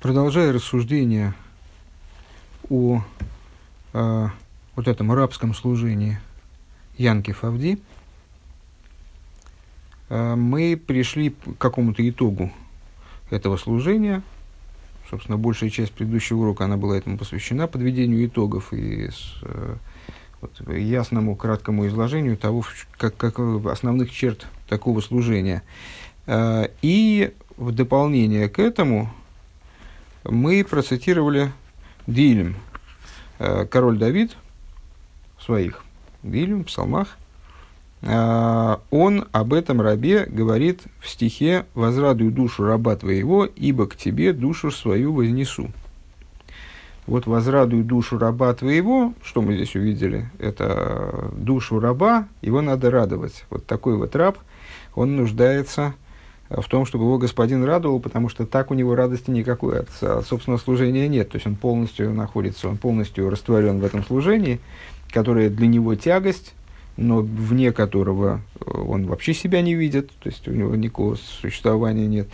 Продолжая рассуждение о э, вот этом арабском служении Янки Фавди, э, мы пришли к какому-то итогу этого служения. Собственно, большая часть предыдущего урока она была этому посвящена, подведению итогов и с, э, вот, ясному, краткому изложению того, как, как основных черт такого служения. И в дополнение к этому мы процитировали Дилем, э, король Давид, своих Дилем, псалмах, э, он об этом рабе говорит в стихе «Возрадуй душу раба твоего, ибо к тебе душу свою вознесу». Вот «возрадуй душу раба твоего», что мы здесь увидели, это душу раба, его надо радовать. Вот такой вот раб, он нуждается в в том, чтобы его господин радовал, потому что так у него радости никакой от, от собственного служения нет. То есть он полностью находится, он полностью растворен в этом служении, которое для него тягость, но вне которого э, он вообще себя не видит, то есть у него никакого существования нет.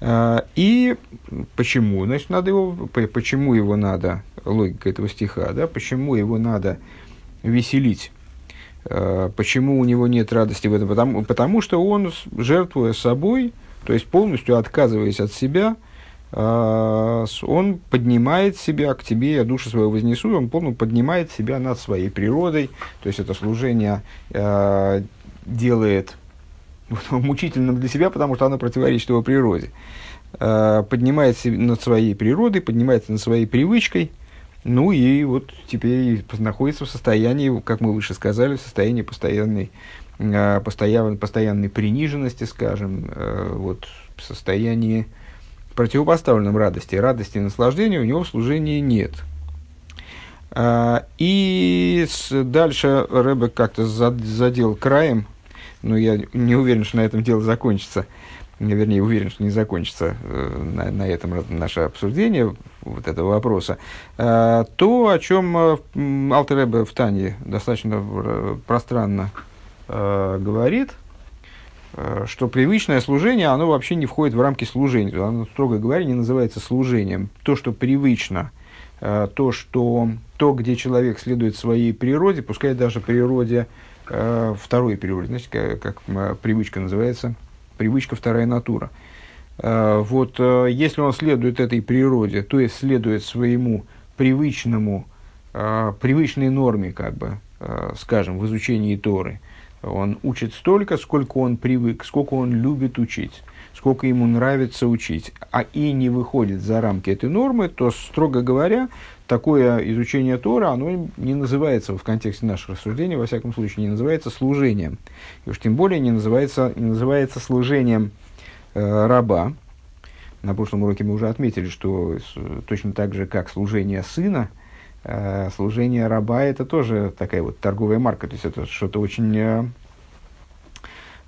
А, и почему? Значит, надо его, почему его надо, логика этого стиха, да, почему его надо веселить? Э, почему у него нет радости в этом? Потому, потому что он, жертвуя собой, то есть полностью отказываясь от себя, э, он поднимает себя к тебе, я душу свою вознесу, он полностью поднимает себя над своей природой, то есть это служение э, делает мучительным для себя, потому что оно противоречит его природе. Поднимает себя над своей природой, поднимается над своей привычкой, ну и вот теперь находится в состоянии, как мы выше сказали, в состоянии постоянной, э, постоянной, постоянной приниженности, скажем, э, вот, в состоянии противопоставленном радости. Радости и наслаждения у него в служении нет. А, и дальше Рэбе как-то задел краем, но я не уверен, что на этом дело закончится вернее, уверен, что не закончится э, на, на этом наше обсуждение вот этого вопроса, э, то, о чем э, Алтеребе в Тане достаточно пространно говорит, что привычное служение, оно вообще не входит в рамки служения. Оно, строго говоря, не называется служением. То, что привычно, то, что, то, где человек следует своей природе, пускай даже природе, второй природе, знаете, как, как привычка называется – привычка вторая натура. А, вот э, если он следует этой природе, то есть следует своему привычному, а, привычной норме, как бы, скажем, в изучении Торы, он учит столько, сколько он привык, сколько он любит учить, сколько ему нравится учить, а и не выходит за рамки этой нормы, то, строго говоря, такое изучение Тора, оно не называется в контексте наших рассуждений, во всяком случае, не называется служением. И уж тем более не называется, не называется служением э, раба. На прошлом уроке мы уже отметили, что точно так же, как служение сына, э, служение раба это тоже такая вот торговая марка, то есть это что-то очень э,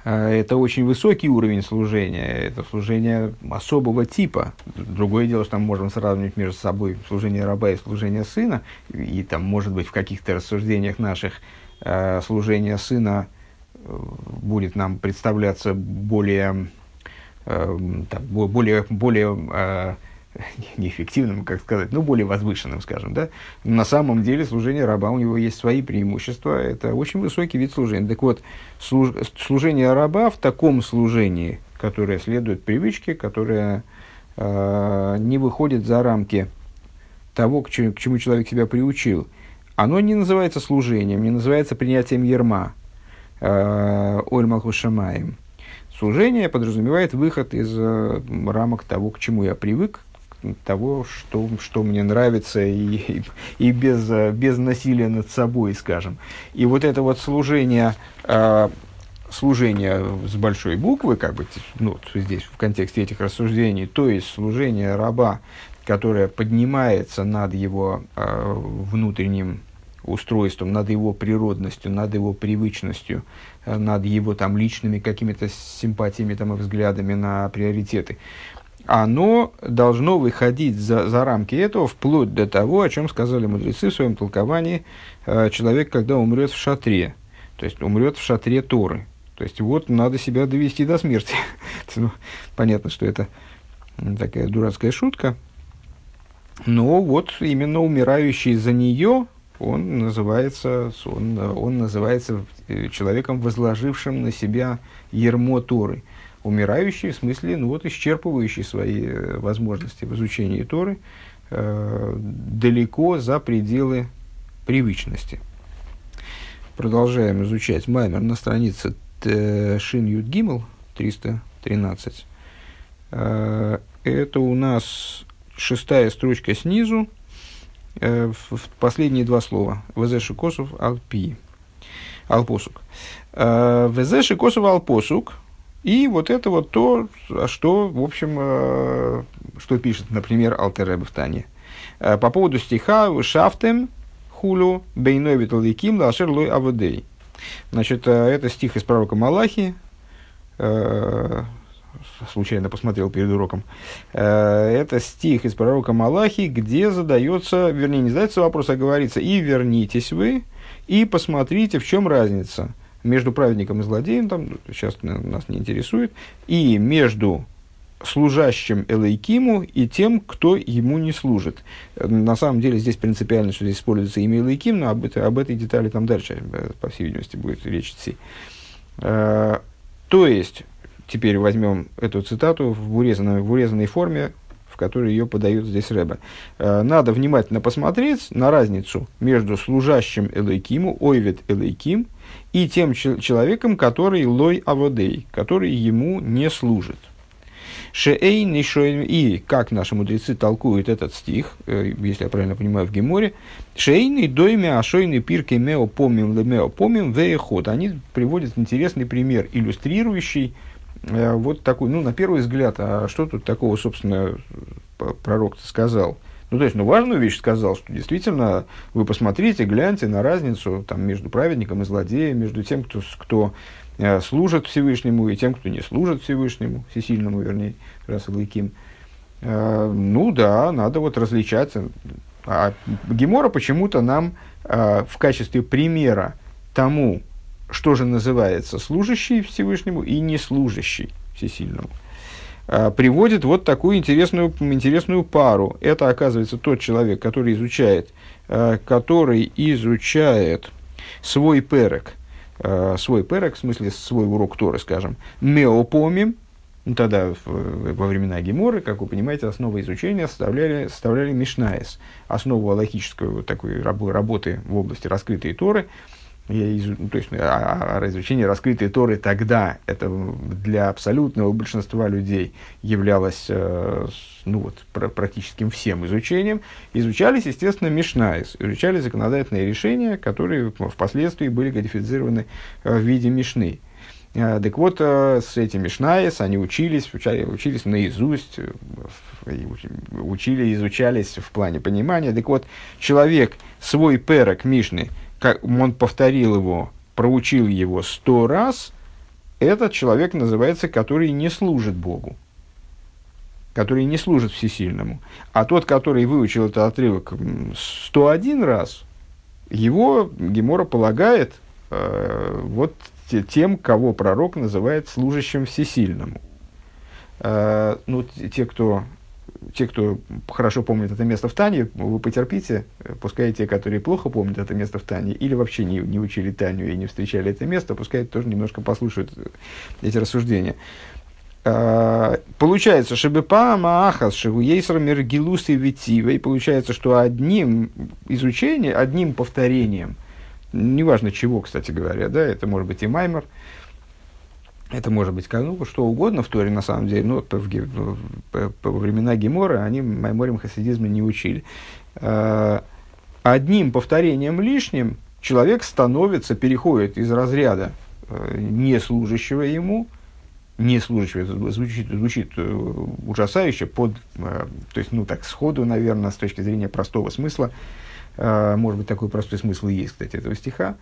это очень высокий уровень служения, это служение особого типа. Другое дело, что мы можем сравнивать между собой служение раба и служение сына, и там, может быть, в каких-то рассуждениях наших э, служение сына э, будет нам представляться более, э, так, более, более э, неэффективным, как сказать, ну, более возвышенным, скажем, да. На самом деле служение раба, у него есть свои преимущества, это очень высокий вид служения. Так вот, служ, служение раба в таком служении, которое следует привычке, которое э, не выходит за рамки того, к чему, к чему человек себя приучил, оно не называется служением, не называется принятием ерма, э, Ольмалхушамаем. Служение подразумевает выход из э, рамок того, к чему я привык, того, что, что мне нравится, и, и без, без насилия над собой, скажем. И вот это вот служение, э, служение с большой буквы, как бы, ну, здесь в контексте этих рассуждений, то есть служение раба, которое поднимается над его э, внутренним устройством, над его природностью, над его привычностью, над его там личными какими-то симпатиями там, и взглядами на приоритеты оно должно выходить за, за рамки этого вплоть до того, о чем сказали мудрецы в своем толковании, э, человек, когда умрет в шатре, то есть умрет в шатре Торы. То есть вот надо себя довести до смерти. ну, понятно, что это такая дурацкая шутка, Но вот именно умирающий за нее, он называется, он, он называется э, человеком, возложившим на себя ермо Торы. Умирающий, в смысле, ну вот, исчерпывающий свои э, возможности в изучении Торы э, далеко за пределы привычности. Продолжаем изучать Маймер на странице Шин Юд Гимл 313. Э, это у нас шестая строчка снизу, э, последние два слова. Везеши косов алпи. Алпосук. Э, косов алпосук. И вот это вот то, что, в общем, что пишет, например, Алтеребе в Тане. По поводу стиха «Шафтем хулю бейной виталиким лашер лой аводей». Значит, это стих из пророка Малахи, случайно посмотрел перед уроком. Э, это стих из пророка Малахи, где задается, вернее, не задается вопрос, а говорится, и вернитесь вы, и посмотрите, в чем разница между праведником и злодеем, там, сейчас нас не интересует, и между служащим Элейкиму и тем, кто ему не служит. На самом деле здесь принципиально, что здесь используется имя Элейким, но об, об этой детали там дальше, э, по всей видимости, будет речь идти. Э, то есть, теперь возьмем эту цитату в урезанной, в урезанной форме, в которой ее подает здесь Рэбе. Э, надо внимательно посмотреть на разницу между служащим Элейкиму, Ойвет Элейким, и тем человеком, который Лой Аводей, который ему не служит. Шеэйн и как наши мудрецы толкуют этот стих, э, если я правильно понимаю, в Геморе, Шейный дойме ашойный пирки мео помим лемео помим веехот. Они приводят интересный пример, иллюстрирующий вот такой, ну, на первый взгляд, а что тут такого, собственно, пророк сказал? Ну, то есть, ну, важную вещь сказал, что действительно вы посмотрите, гляньте на разницу там, между праведником и злодеем, между тем, кто, кто э, служит Всевышнему, и тем, кто не служит Всевышнему, всесильному, вернее, раз Лыким. Э, ну да, надо вот различать. А Гемора почему-то нам э, в качестве примера тому, что же называется служащий Всевышнему и не служащий Всесильному, а, приводит вот такую интересную, интересную пару. Это, оказывается, тот человек, который изучает, а, который изучает свой перек, а, свой перек, в смысле свой урок Торы, скажем, меопомим, ну, тогда во времена Геморы, как вы понимаете, основа изучения составляли, составляли Мишнаес, основу логической вот такой работы в области раскрытой Торы – то есть а, а изучение раскрытой Торы тогда это для абсолютного большинства людей являлось э, ну, вот, практически всем изучением. Изучались, естественно, Мишнаис, изучали законодательные решения, которые впоследствии были кодифицированы э, в виде Мишны. Э, так вот, с этим Мишнаис они учились, учали, учились наизусть, учили, изучались в плане понимания. Так вот, человек свой перок Мишны – как он повторил его, проучил его сто раз, этот человек называется, который не служит Богу, который не служит Всесильному. А тот, который выучил этот отрывок 101 раз, его Гемора полагает э, вот тем, кого пророк называет служащим Всесильному. Э, ну, те, кто те, кто хорошо помнит это место в Тане, вы потерпите, пускай те, которые плохо помнят это место в Тане, или вообще не, не учили Таню и не встречали это место, пускай тоже немножко послушают эти рассуждения. А, получается, Шебепа Маахас, Шевуейсер Мергилус и Витива, и получается, что одним изучением, одним повторением, неважно чего, кстати говоря, да, это может быть и Маймер, это может быть ну, что угодно в Торе, на самом деле. Ну, по, в, по, по времена Гемора они Майморим хасидизма не учили. А, одним повторением лишним человек становится, переходит из разряда э, не служащего ему, не служащего, это звучит, звучит э, ужасающе, под, э, то есть, ну, так, сходу, наверное, с точки зрения простого смысла, может быть, такой простой смысл и есть, кстати, этого стиха,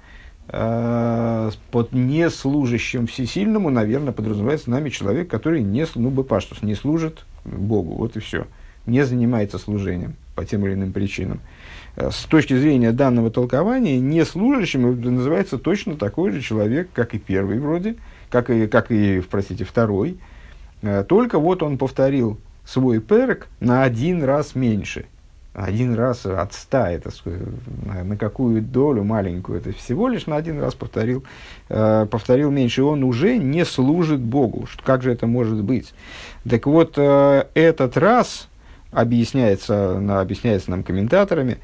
под неслужащим всесильному, наверное, подразумевается нами человек, который не, ну, бепаштус, не служит Богу, вот и все, не занимается служением по тем или иным причинам. Э, с точки зрения данного толкования, неслужащим называется точно такой же человек, как и первый вроде, как и, как и простите, второй, э, только вот он повторил свой перек на один раз меньше. Один раз от ста, это на, какую долю маленькую, это всего лишь на один раз повторил, э, повторил меньше, он уже не служит Богу. Как же это может быть? Так вот, э, этот раз объясняется, объясняется нам комментаторами,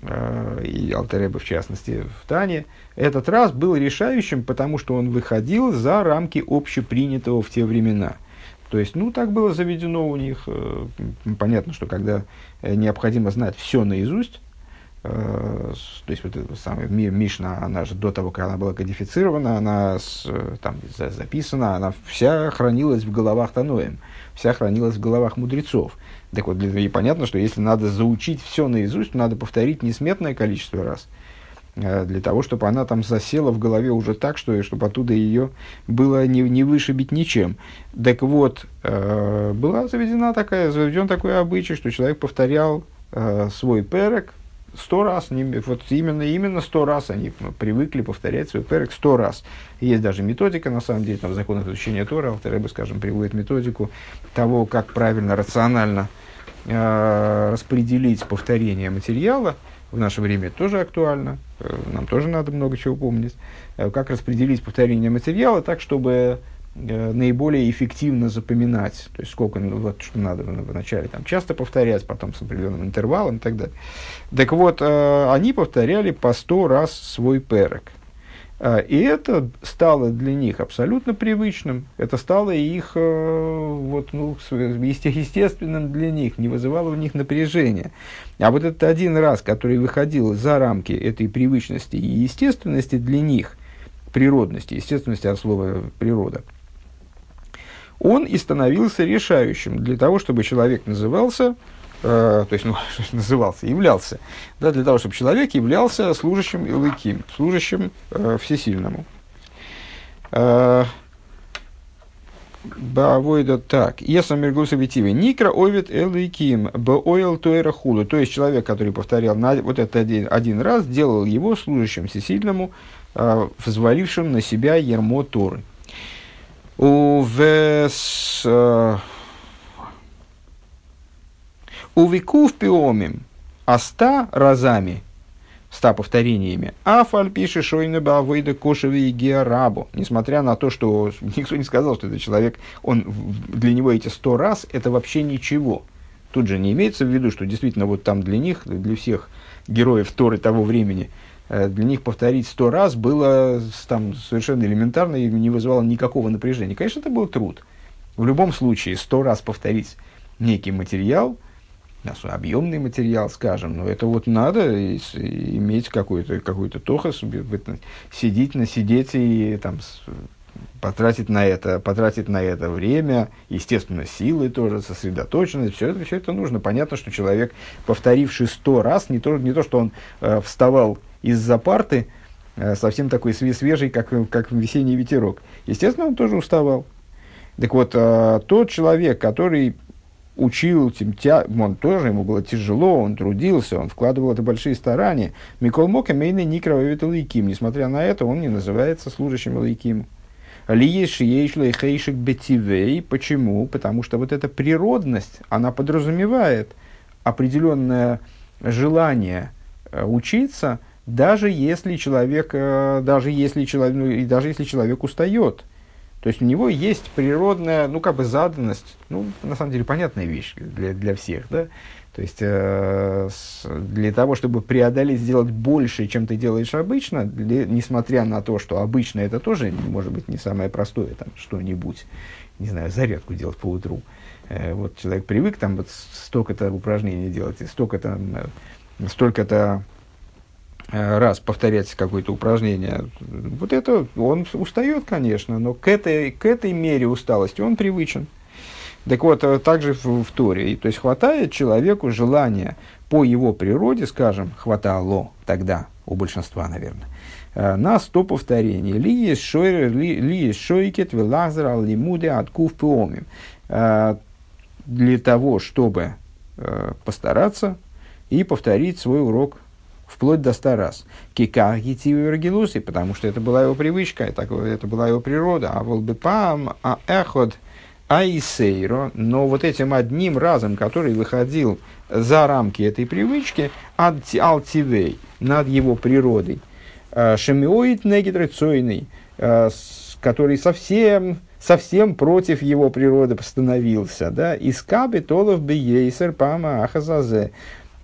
э, и Алтереба в частности в Тане, этот раз был решающим, потому что он выходил за рамки общепринятого в те времена – то есть, ну, так было заведено у них. Э, понятно, что когда э, необходимо знать все наизусть, э, то есть, вот эта самая Мишна, она же до того, как она была кодифицирована, она с, там записана, она вся хранилась в головах Таноем, вся хранилась в головах мудрецов. Так вот, и понятно, что если надо заучить все наизусть, надо повторить несметное количество раз – для того, чтобы она там засела в голове уже так, что, чтобы оттуда ее было не, не вышибить ничем. Так вот, э, была заведена такая, заведен такой обычай, что человек повторял э, свой перек сто раз, не, вот именно, именно сто раз они привыкли повторять свой перек сто раз. Есть даже методика, на самом деле, там в законах изучения Тора, Алтереба, скажем, приводит методику того, как правильно, рационально э, распределить повторение материала, в наше время тоже актуально, э, нам тоже надо много чего помнить. Э, как распределить повторение материала так, чтобы э, наиболее эффективно запоминать, то есть сколько, ну, вот, что надо вначале там, часто повторять, потом с определенным интервалом и так далее. Так вот, они повторяли по сто раз свой перек. А, и это стало для них абсолютно привычным, это стало их э, вот, ну, естественным для них, не вызывало у них напряжения. А вот этот один раз, который выходил за рамки этой привычности и естественности для них, природности, естественности от слова природа, он и становился решающим для того, чтобы человек назывался Э, то есть, ну, назывался, являлся, да, для того, чтобы человек являлся служащим Илыким, служащим э, всесильному. Э, Бавойда так. Если Мергуса Витиве. Никра овит элейким. Баойл туэра хулу. То есть человек, который повторял на, вот это один, один раз, делал его служащим всесильному, э, взвалившим на себя ермо Торы. У вес... Э, у веков пиомим, а ста разами, ста повторениями, афаль пишет шойна бавыда кошеви и георабу. Несмотря на то, что никто не сказал, что этот человек, он, для него эти сто раз, это вообще ничего. Тут же не имеется в виду, что действительно вот там для них, для всех героев Торы того времени, э, для них повторить сто раз было там, совершенно элементарно и не вызывало никакого напряжения. Конечно, это был труд. В любом случае, сто раз повторить некий материал – объемный материал, скажем, но это вот надо иметь какой-то какой тохос, сидеть, насидеть и там, потратить на это, потратить на это время, естественно, силы тоже, сосредоточенность, все это, все это нужно. Понятно, что человек, повторивший сто раз, не то, не то что он э, вставал из-за парты, э, совсем такой свежий, как, как весенний ветерок. Естественно, он тоже уставал. Так вот, э, тот человек, который учил, тем, тя, он тоже, ему было тяжело, он трудился, он вкладывал это большие старания. Микол Мока Мейна Никровавит Лейким. Несмотря на это, он не называется служащим Лейким. Лиеш Ейшлей Хейшик Бетивей. Почему? Потому что вот эта природность, она подразумевает определенное желание э, учиться, даже если человек, э, даже если человек, ну, даже если человек устает – то есть у него есть природная, ну, как бы заданность, ну, на самом деле, понятная вещь для, для всех, да. То есть э, с, для того, чтобы преодолеть, сделать больше, чем ты делаешь обычно, для, несмотря на то, что обычно это тоже, может быть, не самое простое, там, что-нибудь, не знаю, зарядку делать по утру. Э, вот человек привык там вот столько-то упражнений делать, и столько-то, э, столько-то Э, раз повторять какое-то упражнение, вот это он устает, конечно, но к этой, к этой мере усталости он привычен. Так вот, э, также в, в Торе. То есть хватает человеку желания по его природе, скажем, хватало тогда, у большинства, наверное, э, на сто повторений. Ли есть шойкет, велазер, лимуде, откув пиомим. Для того, чтобы постараться и повторить свой урок вплоть до ста раз. Гитивы рагилуси, потому что это была его привычка, это, это была его природа. А волбепам, а эход, Айсейро, но вот этим одним разом, который выходил за рамки этой привычки, алтивей, над его природой, э, шемиоид негидрацойный, э, который совсем, совсем против его природы становился, да, искаби толов бейсер пама ахазазе.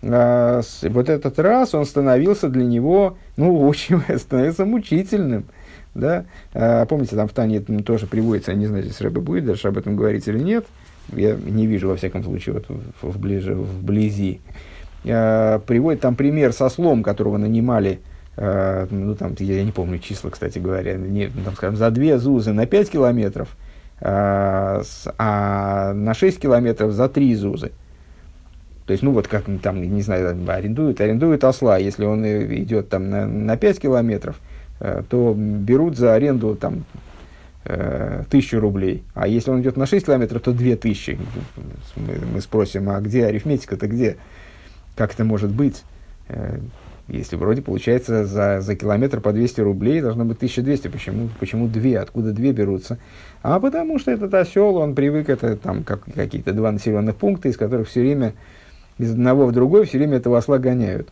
Э, вот этот раз он становился для него, ну, очень становился мучительным. Да? А, помните, там в Тане тоже приводится, я не знаю, здесь Рэбе будет даже об этом говорить или нет, я не вижу, во всяком случае, вот в, ближе, вблизи. А, приводит там пример со слом, которого нанимали, а, ну, там, я, не помню числа, кстати говоря, не, там, скажем, за две зузы на 5 километров, а, а на 6 километров за три зузы. То есть, ну вот как там, не знаю, арендуют, арендуют осла, если он идет там на, на 5 километров – Э, то берут за аренду там, э, тысячу рублей. А если он идет на 6 километров, то две тысячи. Мы, мы спросим, а где арифметика-то где? Как это может быть? Э, если вроде получается за, за километр по 200 рублей, должно быть 1200. Почему, почему две? Откуда две берутся? А потому что этот осел, он привык, это там как, какие-то два населенных пункта, из которых все время из одного в другой все время этого осла гоняют.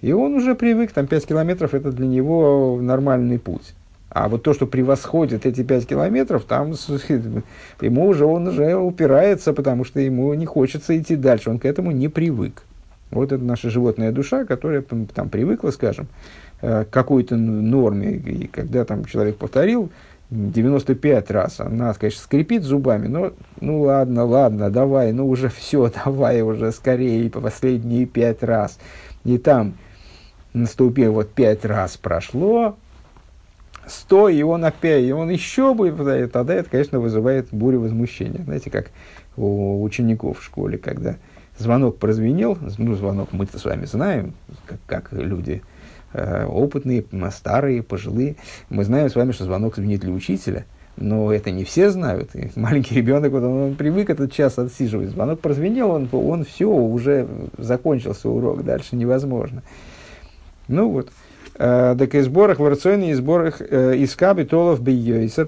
И он уже привык, там 5 километров это для него нормальный путь. А вот то, что превосходит эти 5 километров, там ему уже, он уже упирается, потому что ему не хочется идти дальше, он к этому не привык. Вот это наша животная душа, которая там привыкла, скажем, э, к какой-то норме. И когда там человек повторил 95 раз, она, конечно, скрипит зубами, но ну ладно, ладно, давай, ну уже все, давай уже скорее, по последние 5 раз. И там наступил, вот пять раз прошло, сто, и он опять, и он еще будет, тогда это, конечно, вызывает бурю возмущения. Знаете, как у учеников в школе, когда звонок прозвенел, ну, звонок мы-то с вами знаем, как, как люди опытные, старые, пожилые, мы знаем с вами, что звонок звенит для учителя, но это не все знают. И маленький ребенок, вот он, он привык этот час отсиживать. Звонок прозвенел, он, он все, уже закончился урок, дальше невозможно. Ну вот. Э, так и сборах в рационе, и сборах э, из каби толов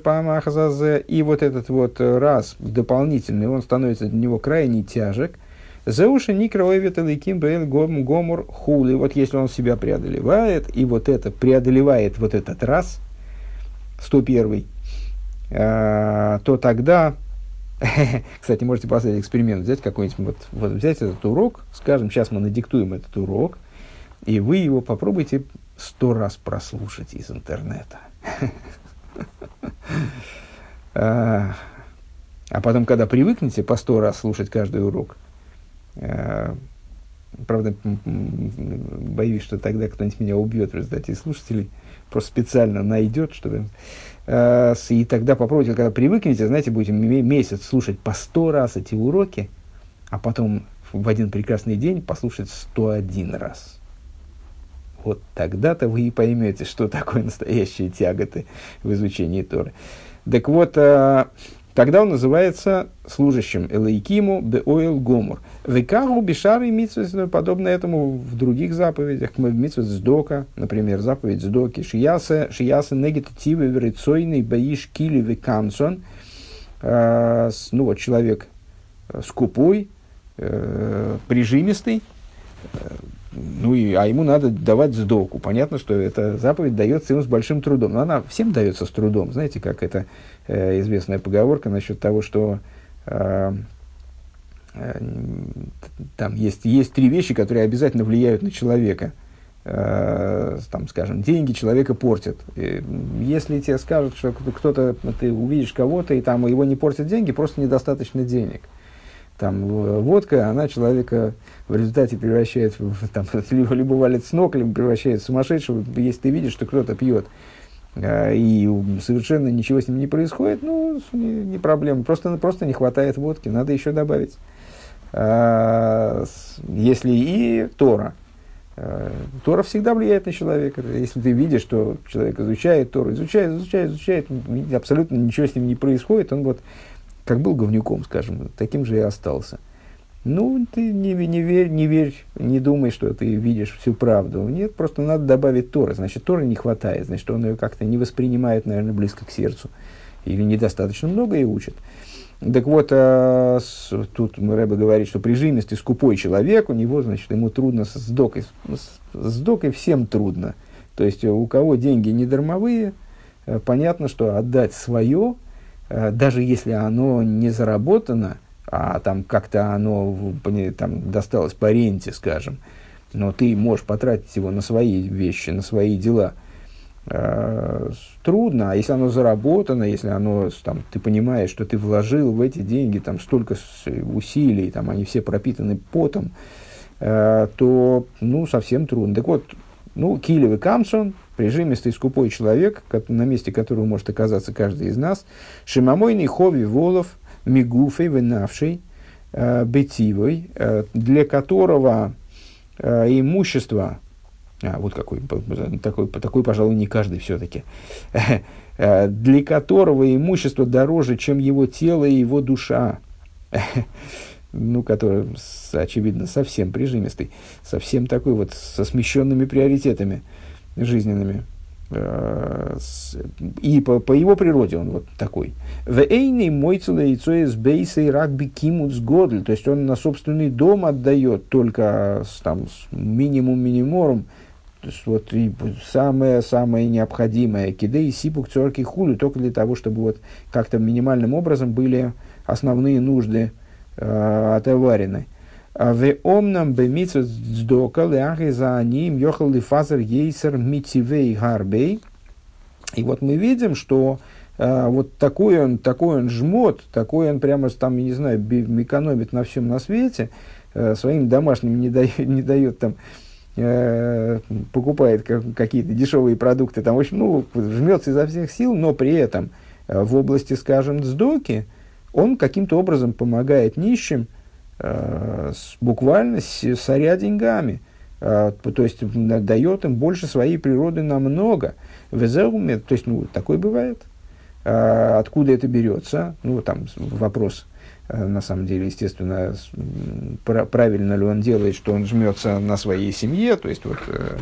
памахазазе. И вот этот вот раз дополнительный, он становится для него крайне тяжек. Зеуши никроевит ликим гомур хули. Вот если он себя преодолевает, и вот это преодолевает вот этот раз, 101 э, то тогда, кстати, можете поставить эксперимент, взять какой-нибудь, вот, вот взять этот урок, скажем, сейчас мы надиктуем этот урок, и вы его попробуйте сто раз прослушать из интернета. А, а потом, когда привыкнете по сто раз слушать каждый урок, а, правда, боюсь, что тогда кто-нибудь меня убьет в результате слушателей, просто специально найдет, чтобы... А, и тогда попробуйте, когда привыкнете, знаете, будете месяц слушать по сто раз эти уроки, а потом в один прекрасный день послушать сто один раз – вот тогда-то вы и поймете, что такое настоящие тяготы в изучении Торы. Так вот, а, тогда он называется служащим Элейкиму Беойл Гомор. Векару Бишары Митсвес, подобно этому в других заповедях, мы в Митсвес Сдока, например, заповедь Сдоки, Шияса, Шияса Негативы Верицойный Баиш Кили Векансон, а, ну вот человек э, скупой, э, прижимистый, э, ну и, а ему надо давать сдоку. Понятно, что эта заповедь дается ему с большим трудом. Но она всем дается с трудом. Знаете, как это э, известная поговорка насчет того, что э, э, там есть, есть три вещи, которые обязательно влияют на человека. Э, там, скажем, деньги человека портят. И если тебе скажут, что кто-то, ты увидишь кого-то, и там его не портят деньги, просто недостаточно денег. Там водка, она человека в результате превращает, там, либо, валит с ног, либо превращает в сумасшедшего. Если ты видишь, что кто-то пьет, э, и совершенно ничего с ним не происходит, ну, не, не проблема. Просто, просто не хватает водки, надо еще добавить. А, если и Тора. А, Тора всегда влияет на человека. Если ты видишь, что человек изучает Тору, изучает, изучает, изучает, абсолютно ничего с ним не происходит, он вот как был говнюком, скажем, таким же и остался. Ну, ты не, не, верь, не верь, не думай, что ты видишь всю правду. Нет, просто надо добавить Торы. Значит, Торы не хватает. Значит, он ее как-то не воспринимает, наверное, близко к сердцу. Или недостаточно много и учит. Так вот, э, с, тут Рэбе говорит, что прижимистый, скупой человек, у него, значит, ему трудно с сдокой. С, с докой всем трудно. То есть, у кого деньги не дармовые, э, понятно, что отдать свое, даже если оно не заработано, а там как-то оно там, досталось по ренте, скажем, но ты можешь потратить его на свои вещи, на свои дела, э, трудно. А если оно заработано, если оно, там, ты понимаешь, что ты вложил в эти деньги там, столько усилий, там, они все пропитаны потом, э, то ну, совсем трудно. Так вот, ну, Килев и Камсон, прижимистый, скупой человек, на месте которого может оказаться каждый из нас, Шимомойный Хови Волов, Мигуфей, Венавший, э, Бетивой, э, для которого э, имущество, а, вот какой, такой, такой, пожалуй, не каждый все-таки, для которого имущество дороже, чем его тело и его душа, ну, который, очевидно, совсем прижимистый, совсем такой вот со смещенными приоритетами жизненными. Э, и по, по его природе он вот такой. В эйный мойцела яйцо из бейса и рагби кимуц годль. То есть он на собственный дом отдает только с, там, минимум миниморум. То есть вот самое-самое необходимое. Киды и сипук цорки хули только для того, чтобы вот как-то минимальным образом были основные нужды э, отоварены. В омнам бемитсу сдока ляхи за ним ехал ли фазер ейсер митивей гарбей. И вот мы видим, что э, вот такой он, такой он жмот, такой он прямо там, я не знаю, экономит на всем на свете, э, своим домашним не дает, не дает там, э, покупает как, какие-то дешевые продукты, там, в общем, ну, жмется изо всех сил, но при этом э, в области, скажем, сдоки, он каким-то образом помогает нищим, буквально с, соря деньгами. Э, то есть дает им больше своей природы намного. Везеуме, то есть, ну, такое бывает. Э, откуда это берется? Ну, там вопрос, э, на самом деле, естественно, правильно ли он делает, что он жмется на своей семье, то есть, вот, э,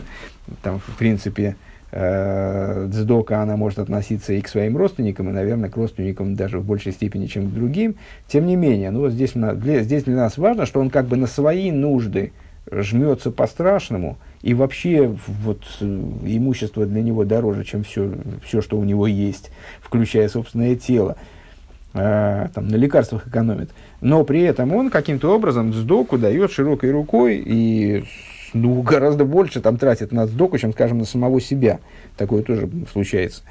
там, в принципе, э, дздока, она может относиться и к своим родственникам, и, наверное, к родственникам даже в большей степени, чем к другим. Тем не менее, ну, вот здесь, для, здесь для нас важно, что он как бы на свои нужды жмется по-страшному, и вообще вот, э, имущество для него дороже, чем все, все, что у него есть, включая собственное тело. Э, там, на лекарствах экономит. Но при этом он каким-то образом сдоку дает широкой рукой и ну, гораздо больше там тратит на сдоку, чем, скажем, на самого себя. Такое тоже случается.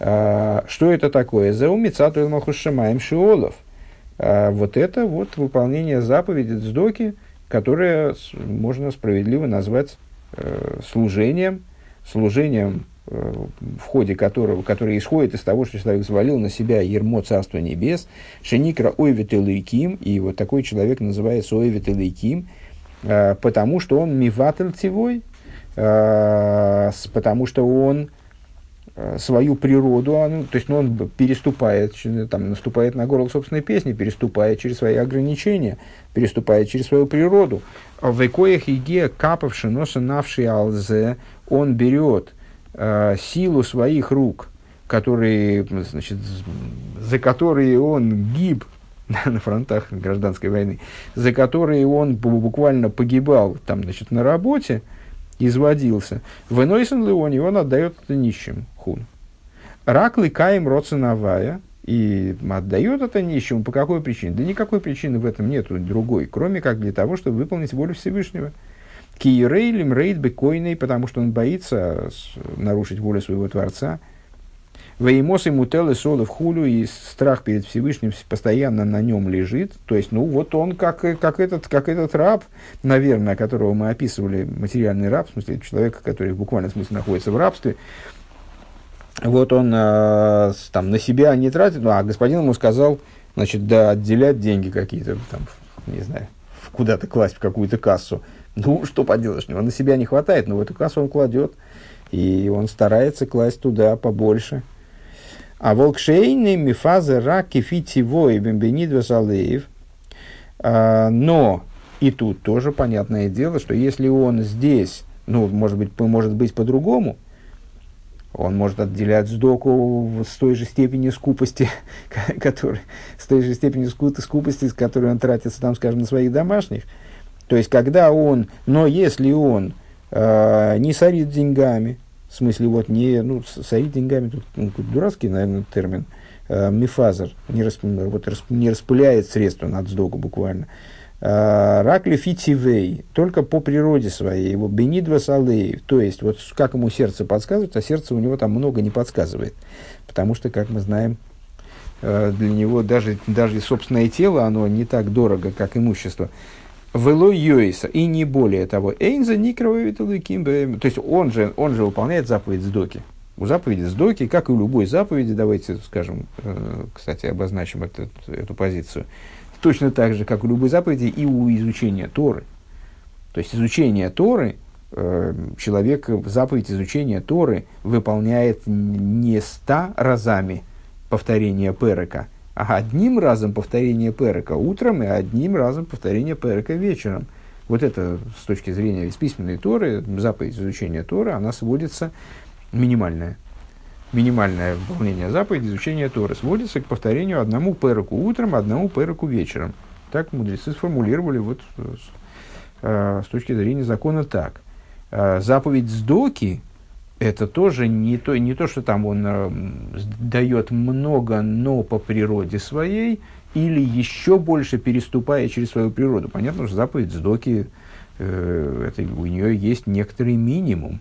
А, что это такое? Заумицату махушамаем шиолов. А, вот это вот выполнение заповеди сдоки, которое можно справедливо назвать э, служением, служением, э, в ходе которого, которое исходит из того, что человек взвалил на себя ермо Царства Небес, шеникра ойвет и и вот такой человек называется ойвет и потому что он миватель тивой, э, потому что он э, свою природу, он, то есть ну, он переступает, там, наступает на горло собственной песни, переступает через свои ограничения, переступает через свою природу. В экоях иге капавши носа навши алзе, он берет э, силу своих рук, которые, значит, за которые он гиб на фронтах гражданской войны, за которые он буквально погибал там, значит, на работе, изводился. В Энойсен Леоне он отдает это нищим, хун. Рак ликаем роценовая, и отдает это нищему по какой причине? Да никакой причины в этом нет другой, кроме как для того, чтобы выполнить волю Всевышнего. Киерейлем рейд бекойный, потому что он боится нарушить волю своего Творца – Веймос и мутелы солы в хулю, и страх перед Всевышним постоянно на нем лежит. То есть, ну, вот он как, как, этот, как этот раб, наверное, которого мы описывали, материальный раб, в смысле, человека, который в буквальном смысле находится в рабстве. Вот он э, там на себя не тратит, ну, а господин ему сказал, значит, да, отделять деньги какие-то, там, не знаю, куда-то класть в какую-то кассу. Ну, что поделаешь, него на себя не хватает, но в эту кассу он кладет, и он старается класть туда побольше – а волкшейный мифазы раки фитивой бембенид васалеев. А, но и тут тоже понятное дело, что если он здесь, ну, может быть, может быть по-другому, Он может отделять сдоку с той же степенью скупости, который, с той же степенью скупости, с которой он тратится, там, скажем, на своих домашних. То есть, когда он, но если он э, не сорит деньгами, в смысле, вот не, ну, сорит деньгами, тут ну, дурацкий, наверное, термин, э, мифазер, не, расп, вот, расп, не распыляет средства над сдоку буквально. Э, Ракли фитивей, только по природе своей, его бенидва салей, то есть, вот как ему сердце подсказывает, а сердце у него там много не подсказывает, потому что, как мы знаем, э, для него даже, даже собственное тело, оно не так дорого, как имущество. Вело Йойса, и не более того. Эйнза никровый То есть он же, он же выполняет заповедь сдоки. У заповеди сдоки, как и у любой заповеди, давайте скажем, э, кстати, обозначим эту, эту позицию, точно так же, как у любой заповеди, и у изучения Торы. То есть изучение Торы, э, человек заповедь изучения Торы выполняет не ста разами повторения Перека, а одним разом повторение перека утром и одним разом повторение перека вечером. Вот это с точки зрения из письменной Торы, заповедь изучения Торы, она сводится минимальная. Минимальное выполнение заповеди изучения Торы сводится к повторению одному переку утром, одному переку вечером. Так мудрецы сформулировали вот с, э, с точки зрения закона так. Э, заповедь сдоки это тоже не то, не то, что там он э, дает много, но по природе своей, или еще больше переступая через свою природу. Понятно, что заповедь Сдоки, э, у нее есть некоторый минимум.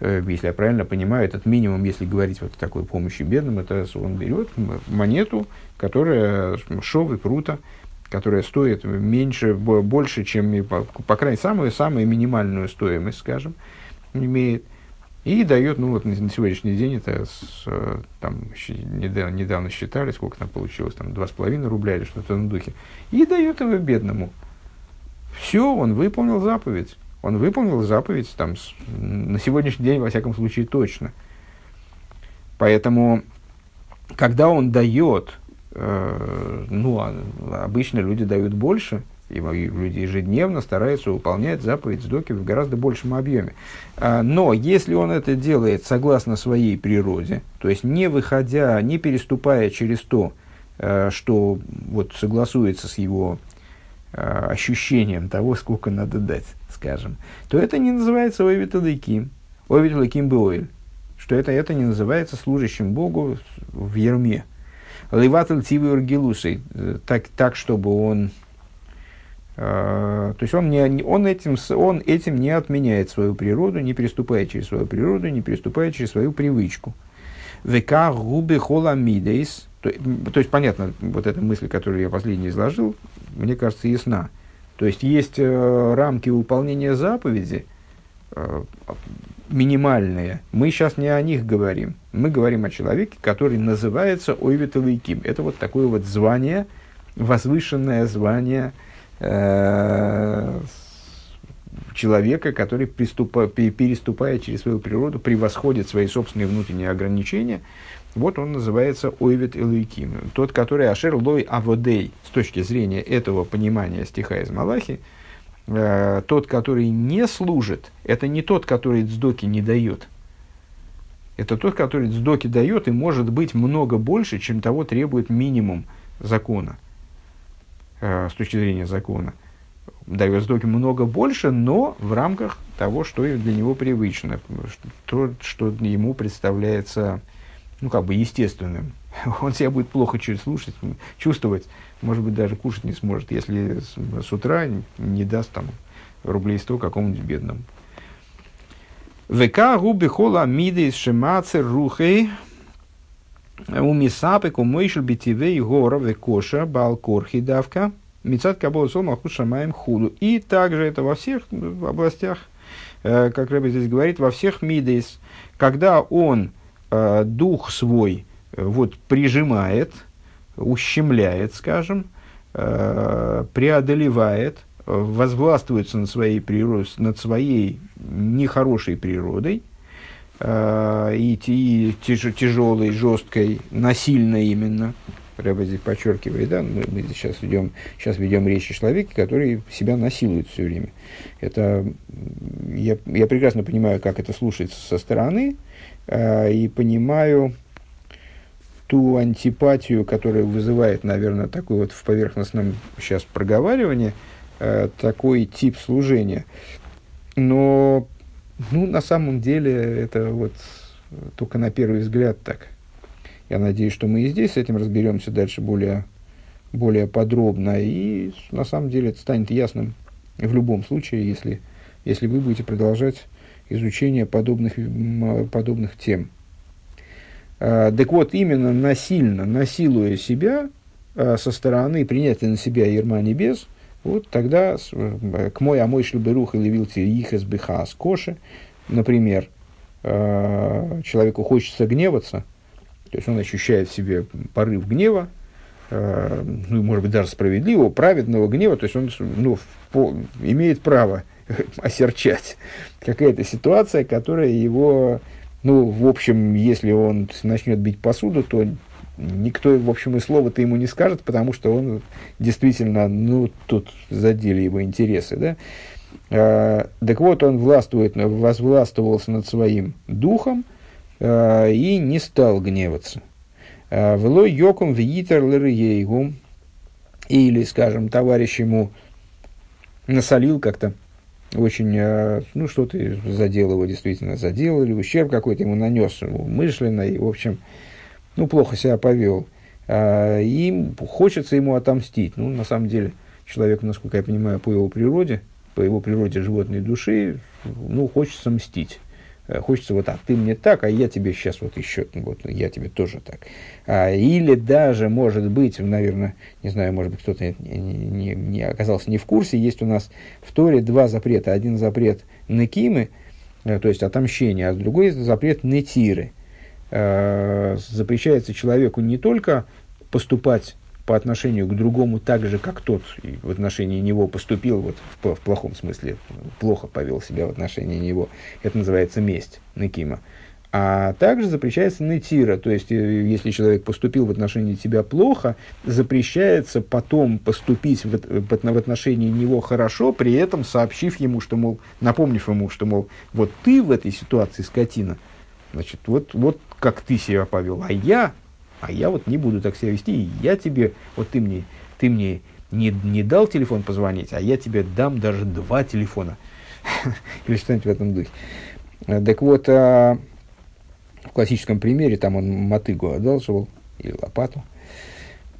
Э, если я правильно понимаю, этот минимум, если говорить вот о такой помощи бедным, это он берет монету, которая шов и прута, которая стоит меньше, больше, чем, по, по крайней мере, самую, самую минимальную стоимость, скажем, имеет и дает, ну вот на, сегодняшний день это с, э, там недавно, недавно считали, сколько там получилось, там 2,5 рубля или что-то на духе. И дает его бедному. Все, он выполнил заповедь. Он выполнил заповедь там, с, на сегодняшний день, во всяком случае, точно. Поэтому, когда он дает, э, ну, а, обычно люди дают больше, и люди ежедневно стараются выполнять заповедь Сдоки в гораздо большем объеме. А, но если он это делает согласно своей природе, то есть не выходя, не переступая через то, э, что вот согласуется с его э, ощущением того, сколько надо дать, скажем, то это не называется ойвит лейким, ойвит лейким беойль, что это, это не называется служащим Богу в ерме. Леватель тивы так, так, чтобы он а, то есть он, не, он, этим, он этим не отменяет свою природу, не переступает через свою природу, не переступает через свою привычку. Века губы холамидейс. То, есть, понятно, вот эта мысль, которую я последний изложил, мне кажется, ясна. То есть, есть э, рамки выполнения заповеди, э, минимальные. Мы сейчас не о них говорим. Мы говорим о человеке, который называется Ойвитовый Это вот такое вот звание, возвышенное звание – Э, человека, который, приступа, переступая через свою природу, превосходит свои собственные внутренние ограничения, вот он называется Ойвет Элуиким. Тот, который Ашер Лой Аводей, с точки зрения этого понимания стиха из Малахи, э, тот, который не служит, это не тот, который дздоки не дает. Это тот, который дздоки дает и может быть много больше, чем того требует минимум закона. Э, с точки зрения закона, дает сдоки много больше, но в рамках того, что для него привычно, то, что ему представляется ну, как бы естественным. Он себя будет плохо слушать, чувствовать, может быть, даже кушать не сможет, если с, утра не даст там рублей сто какому-нибудь бедному. ВК губи хола миды из шемацер рухей у Мисапек, у Мойшель Битивей, Гора, Векоша, Балкорхи, Давка, Мицат Кабола Сол, Малхут Шамаем, Худу. И также это во всех областях, э, как Рэбби здесь говорит, во всех мидейс, когда он э, дух свой э, вот прижимает, ущемляет, скажем, преодолевает, возвластвуется над своей, природ, над своей нехорошей природой, и, и тяж, тяжелой, жесткой, насильной именно. Рэба здесь подчеркивает, да, мы, мы сейчас ведем, сейчас ведем речь о человеке, который себя насилует все время. Это я, я прекрасно понимаю, как это слушается со стороны, э, и понимаю ту антипатию, которая вызывает, наверное, такой вот в поверхностном сейчас проговаривании, э, такой тип служения. Но, ну, на самом деле, это вот только на первый взгляд так. Я надеюсь, что мы и здесь с этим разберемся дальше более, более подробно. И на самом деле это станет ясным в любом случае, если, если вы будете продолжать изучение подобных, подобных тем. А, так вот, именно насильно, насилуя себя а, со стороны принятия на себя Ерма Небес, вот тогда э, к мой амой шлюберух или вилти ихес бихас коши, например, а, человеку хочется гневаться, то есть он ощущает в себе порыв гнева, ну, может быть, даже справедливого, праведного гнева, то есть он ну, по, имеет право осерчать. Какая-то ситуация, которая его, ну, в общем, если он начнет бить посуду, то никто, в общем, и слова-то ему не скажет, потому что он действительно, ну, тут задели его интересы, да. А, так вот, он властвует, возвластвовался над своим духом а, и не стал гневаться. А, Вело йоком виитер лерейгу, или, скажем, товарищ ему насолил как-то, очень, ну, что-то задел его, действительно задел, или ущерб какой-то ему нанес умышленно, и, в общем, ну, плохо себя повел. А, и хочется ему отомстить. Ну, на самом деле, человек, насколько я понимаю, по его природе, по его природе животной души, ну, хочется мстить. Э, хочется вот, а ты мне так, а я тебе сейчас вот еще, вот я тебе тоже так. А, или даже, может быть, наверное, не знаю, может быть, кто-то не, не, не оказался не в курсе, есть у нас в Торе два запрета. Один запрет Некимы, э, то есть отомщение, а другой запрет Нетиры. А, запрещается человеку не только поступать по отношению к другому так же, как тот в отношении него поступил, вот в, в плохом смысле, плохо повел себя в отношении него. Это называется месть Накима. А также запрещается нытира, то есть, э, если человек поступил в отношении тебя плохо, запрещается потом поступить в, в отношении него хорошо, при этом сообщив ему, что, мол, напомнив ему, что, мол, вот ты в этой ситуации скотина, значит, вот, вот как ты себя повел, а я а я вот не буду так себя вести, я тебе, вот ты мне, ты мне не, не дал телефон позвонить, а я тебе дам даже два телефона. Или что-нибудь в этом духе. Так вот, а, в классическом примере, там он мотыгу одалживал, или лопату.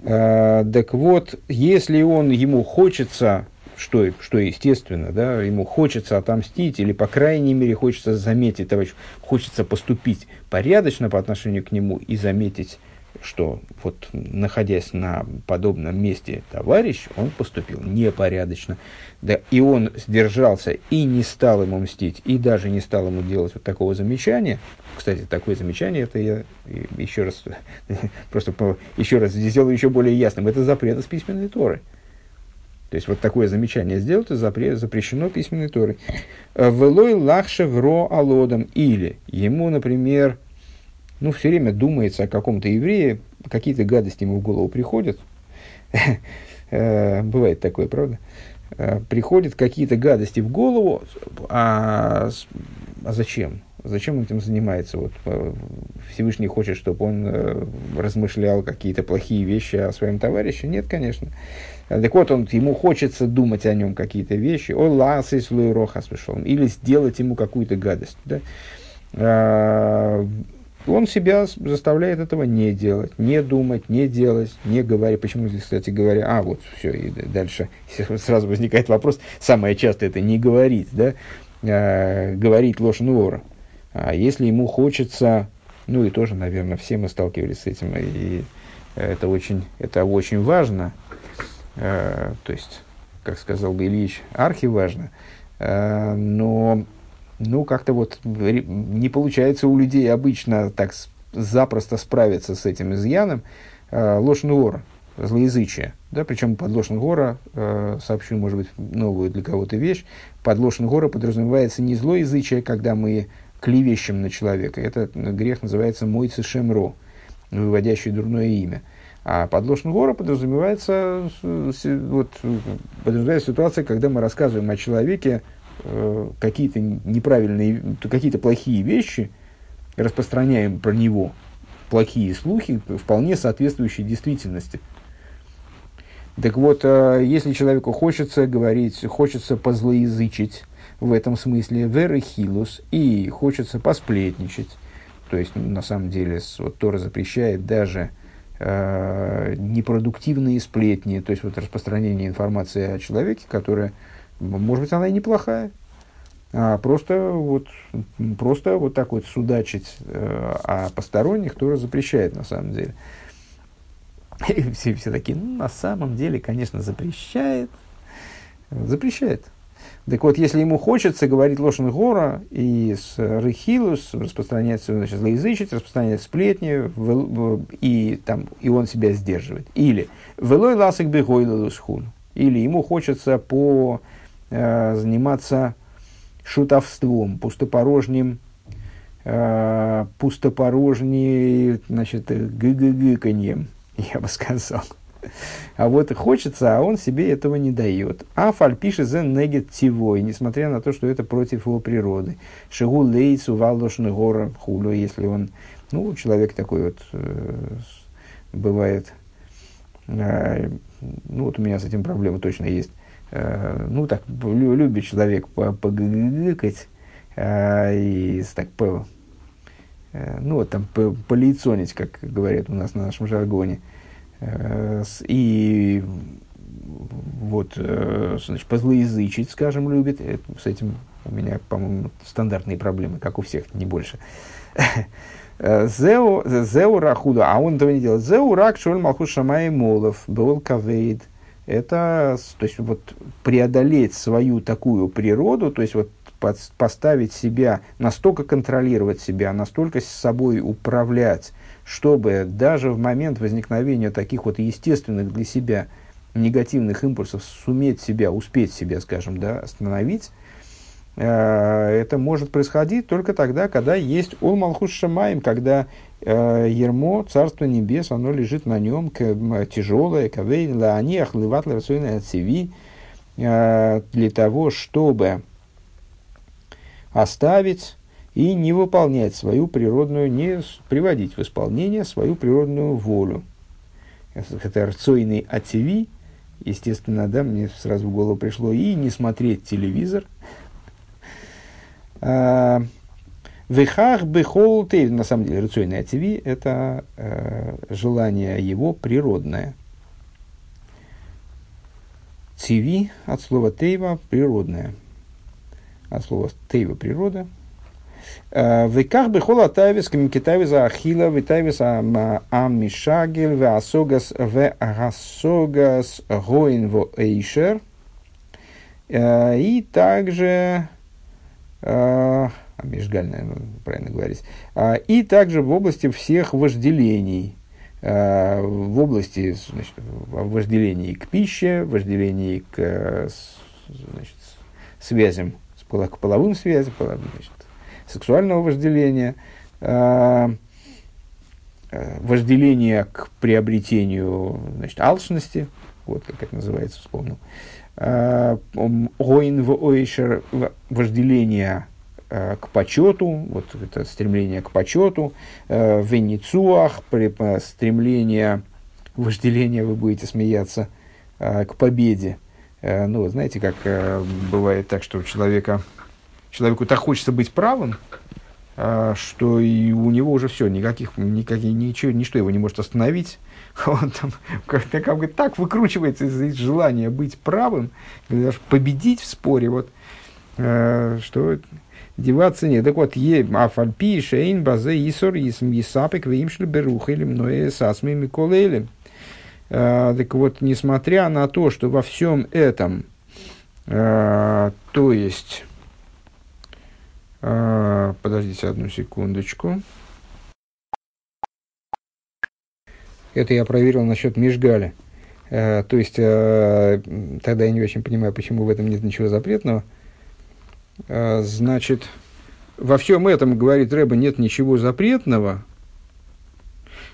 А, так вот, если он, ему хочется, что, что естественно, да, ему хочется отомстить, или, по крайней мере, хочется заметить, товарищ, хочется поступить порядочно по отношению к нему и заметить что вот находясь на подобном месте товарищ, он поступил непорядочно. Да, и он сдержался и не стал ему мстить, и даже не стал ему делать вот такого замечания. Кстати, такое замечание, это я еще раз, просто еще раз сделаю еще более ясным, это запрет из письменной Торы. То есть вот такое замечание сделать, запрещено письменной Торой. Велой лахше гро алодом. Или ему, например, ну, все время думается о каком-то еврее, какие-то гадости ему в голову приходят. Э, бывает такое, правда? Э, приходят какие-то гадости в голову, а, а зачем? Зачем он этим занимается? Вот э, Всевышний хочет, чтобы он размышлял какие-то плохие вещи о своем товарище? Нет, конечно. Так вот, он, ему хочется думать о нем какие-то вещи, о ласы рохас или сделать ему какую-то гадость. Да? он себя заставляет этого не делать, не думать, не делать, не говорить. Почему здесь, кстати говоря, а, вот все, и дальше сразу возникает вопрос, самое часто это не говорить, да, а, говорить ложь Нуора. А если ему хочется, ну и тоже, наверное, все мы сталкивались с этим, и это очень, это очень важно, а, то есть, как сказал бы Ильич, архиважно, а, но ну, как-то вот не получается у людей обычно так запросто справиться с этим изъяном. Э, ложь Нуора, злоязычие. Да, причем под ложь Нуора, э, сообщу, может быть, новую для кого-то вещь, под ложь Нуора подразумевается не злоязычие, когда мы клевещем на человека. Это грех называется мой цешемро, выводящий дурное имя. А под ложь Нуора подразумевается, вот, подразумевается ситуация, когда мы рассказываем о человеке э, какие-то неправильные, какие-то плохие вещи, распространяем про него плохие слухи, вполне соответствующие действительности. Так вот, э, если человеку хочется говорить, хочется позлоязычить в этом смысле, верехилус, и хочется посплетничать, то есть, на самом деле, вот Тора запрещает даже э, непродуктивные сплетни, то есть вот распространение информации о человеке, которая, может быть, она и неплохая, а просто вот, просто вот так вот судачить э, о посторонних тоже запрещает на самом деле. И все, все такие, ну, на самом деле, конечно, запрещает. Запрещает. Так вот, если ему хочется говорить Лошен Гора и с Рехилус, распространять, значит, злоязычить, распространять сплетни, и, там, и он себя сдерживает. Или Велой Ласик Бегойлалус Хун. Или ему хочется по, э, заниматься шутовством, пустопорожним, э, пустопорожней, значит, гыгыгыканьем, я бы сказал. А вот хочется, а он себе этого не дает. А фальпиши зен негет тивой, несмотря на то, что это против его природы. Шигу лейцу валдошны гора хулю, если он, ну, человек такой вот э, бывает, э, ну, вот у меня с этим проблема точно есть Э, ну, так, любит человек погыкать, и так, ну, вот там, полицонить, как говорят у нас на нашем жаргоне. И вот, значит, позлоязычить, скажем, любит. С этим у меня, по-моему, стандартные проблемы, как у всех, не больше. Зеу рахуда, а он этого не делает. Зеу рак шоль малху шамай молов, был кавейд это то есть, вот, преодолеть свою такую природу, то есть вот, поставить себя, настолько контролировать себя, настолько с собой управлять, чтобы даже в момент возникновения таких вот естественных для себя негативных импульсов суметь себя, успеть себя, скажем, да, остановить, э, это может происходить только тогда, когда есть Ол Малхус Шамаем, когда Э, ермо, Царство Небес, оно лежит на нем тяжелое, кавейн, лааниах, леват, ларсуйна, ациви, э, для того, чтобы оставить и не выполнять свою природную, не приводить в исполнение свою природную волю. Это рцойный ациви, естественно, да, мне сразу в голову пришло, и не смотреть телевизор, э, Вехах бехол на самом деле, рационный ативи – это э, желание его природное. Циви от слова тейва – природное. От слова тейва – природа. Э, Веках бехол атайвис камикитавис ахила витайвис амишагель веасогас веасогас гоин во эйшер. Э, и также э, Межгаль, наверное, правильно говорить. А, и также в области всех вожделений, в области значит, вожделений к пище, вожделений к значит, связям, к половым связям, значит, сексуального вожделения, а, вожделения к приобретению значит, алчности, вот как это называется, вспомнил. Гоин в ойшер, вожделение Э, к почету, вот это стремление к почету, э, в Венецуах, стремление, вожделение, вы будете смеяться, э, к победе. Ну, знаете, как бывает так, что у человека, человеку так хочется быть правым, что и у него уже все, никаких, никаких, ничего, ничто его не может остановить. Он там как-то как бы так выкручивается из, из желания быть правым, даже победить в споре, вот, что деваться нет. Так вот, е афальпи шейн базе исор исм есапек вимшли берух или мное сасми миколели. А, так вот, несмотря на то, что во всем этом, а, то есть, а, подождите одну секундочку. Это я проверил насчет Межгаля. то есть, тогда я не очень понимаю, почему в этом нет ничего запретного. А, значит, во всем этом, говорит Рэба, нет ничего запретного.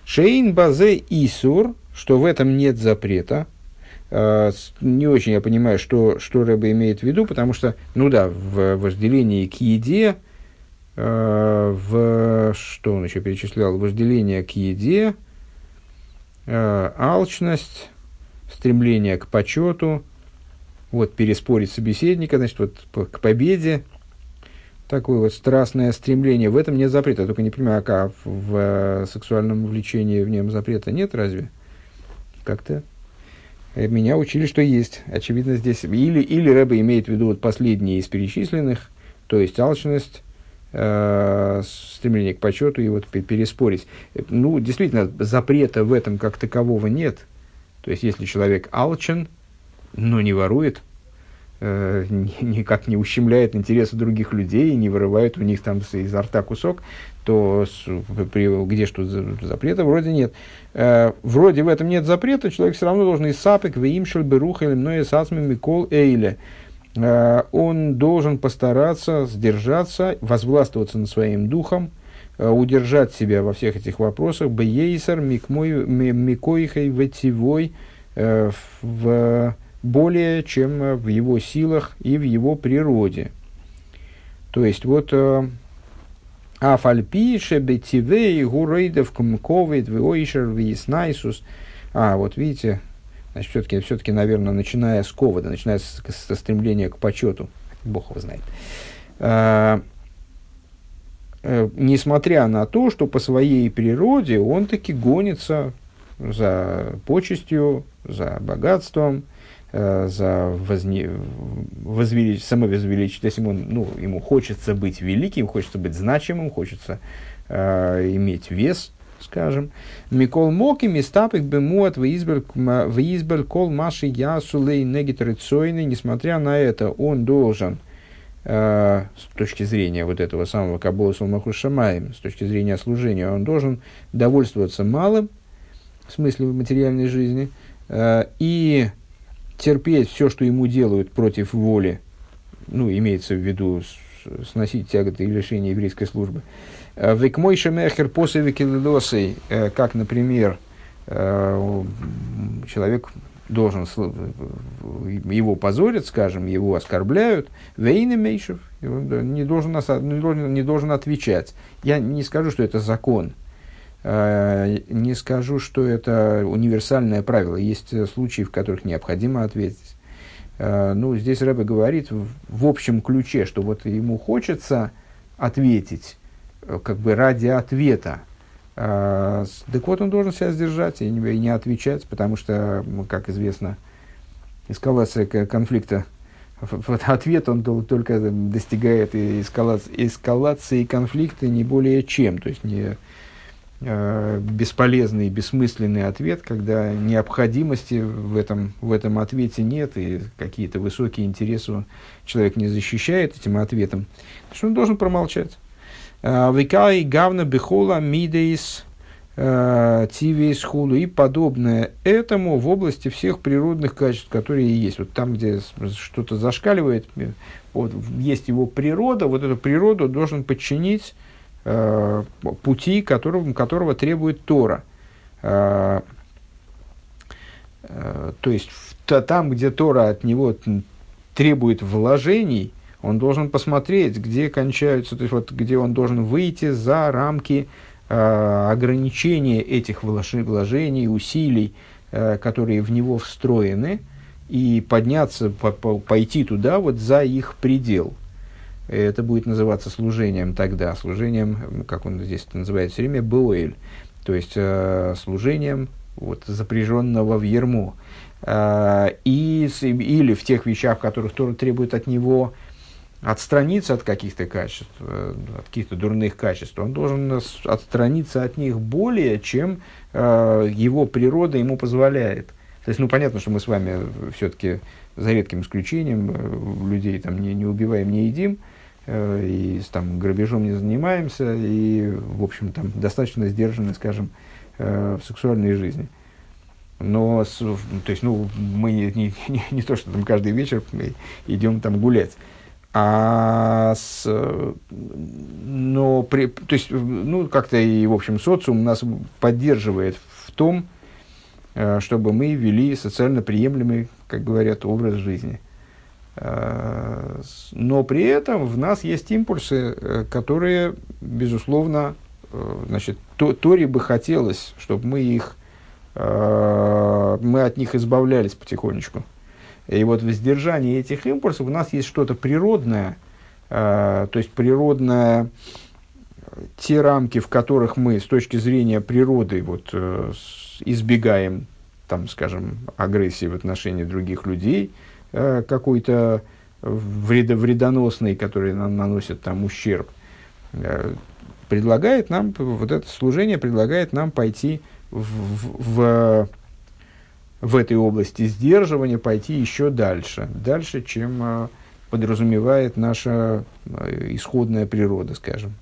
Шейн базе исур, что в этом нет запрета. Э, не очень я понимаю, что, что Рэба имеет в виду, потому что, ну да, в вожделении к еде, э, в, что он еще перечислял, вожделение к еде, э, алчность, стремление к почету, вот переспорить собеседника, значит, вот к победе, такое вот страстное стремление. В этом нет запрета. Я только не понимаю, а в сексуальном влечении в нем запрета нет разве? Как-то меня учили, что есть. Очевидно, здесь или, или Рэба имеет в виду вот последние из перечисленных, то есть алчность, э, стремление к почету и вот переспорить. Э, ну, действительно, запрета в этом как такового нет. То есть, если человек алчен, но не ворует, э, никак не ущемляет интересы других людей, не вырывает у них там изо рта кусок, то при, где что запрета вроде нет. Э, вроде в этом нет запрета, человек все равно должен и сапик, веимшель, берух или мной сасми микол эйле. Э, он должен постараться сдержаться, возвластвоваться над своим духом, э, удержать себя во всех этих вопросах, бейсер, микоихой, ветивой, э, в более чем в его силах и в его природе. То есть вот э, Афальпише бетивей гурейдов кумковит виойшер виеснайсус. А, вот видите, значит, все-таки, все-таки, наверное, начиная с ковода, начиная с, со стремления к почету, Бог его знает. А, э, несмотря на то, что по своей природе он таки гонится за почестью, за богатством, Э, за возне, возвелич, самовозвеличить, если ему, ну, ему хочется быть великим, хочется быть значимым, хочется э, иметь вес, скажем. Микол моки мистапик бемуат выизбель кол маши ясулей негитрицойный. Несмотря на это, он должен э, с точки зрения вот этого самого Кабола Салмаху Шамаем, с точки зрения служения, он должен довольствоваться малым, в смысле материальной жизни, э, и терпеть все, что ему делают против воли, ну, имеется в виду сносить тяготы и лишения еврейской службы. Э, Векмой шемехер после викилидосой, э, как, например, э, человек должен, его позорят, скажем, его оскорбляют, вейны мейшев, не должен, не, должен, отвечать. Я не скажу, что это закон, не скажу, что это универсальное правило. Есть э, случаи, в которых необходимо ответить. Э, ну, здесь Рэбе говорит в, общем ключе, что вот ему хочется ответить, как бы ради ответа. Так вот, он должен себя сдержать и не, отвечать, потому что, как известно, эскалация конфликта вот ответ он только достигает эскалации конфликта не более чем. То есть не, э, бесполезный, бесмысленный ответ, когда необходимости в этом, в этом ответе нет, и какие-то высокие интересы человек не защищает этим ответом, что он должен промолчать. А, Викай гавна бихола мидейс э, тивейс хулу и подобное этому в области всех природных качеств, которые есть. Вот там, где что-то зашкаливает, вот, есть его природа, вот эту природу должен подчинить Э, пути, которого, которого требует Тора. Э, э, то есть, там, где Тора от него требует вложений, он должен посмотреть, где кончаются, то есть, вот, где он должен выйти за рамки ограничения этих вложений, усилий, которые в него встроены, и подняться, по, по, пойти туда вот за их предел это будет называться служением тогда, служением, как он здесь это называет все время, боэль, то есть э, служением вот, запряженного в ерму. Э, и, или в тех вещах, в которых Тора требует от него отстраниться от каких-то качеств, э, от каких-то дурных качеств, он должен отстраниться от них более, чем э, его природа ему позволяет. То есть, ну, понятно, что мы с вами все-таки, за редким исключением, э, людей там не, не убиваем, не едим, Э, и там, грабежом не занимаемся, и, в общем, там, достаточно сдержаны, скажем, э, в сексуальной жизни. Но, то есть, ну, мы не, не, не, не то, что там каждый вечер идем там гулять, а с, но при, то есть, ну, как-то и, в общем, социум нас поддерживает в том, э, чтобы мы вели социально приемлемый, как говорят, образ жизни. Э, но при этом в нас есть импульсы, э, которые, безусловно, значит, то, Торе бы хотелось, чтобы мы их, мы от них избавлялись потихонечку. И вот в сдержании этих импульсов у нас есть что-то природное, то есть природное, те рамки, в которых мы с точки зрения природы вот, э, избегаем, там, скажем, агрессии в отношении других людей, э, какой-то вредо, вредоносный, который нам наносит там ущерб, э, предлагает нам, вот это служение предлагает нам пойти в, в, в этой области сдерживания, пойти еще дальше, дальше, чем подразумевает наша исходная природа, скажем.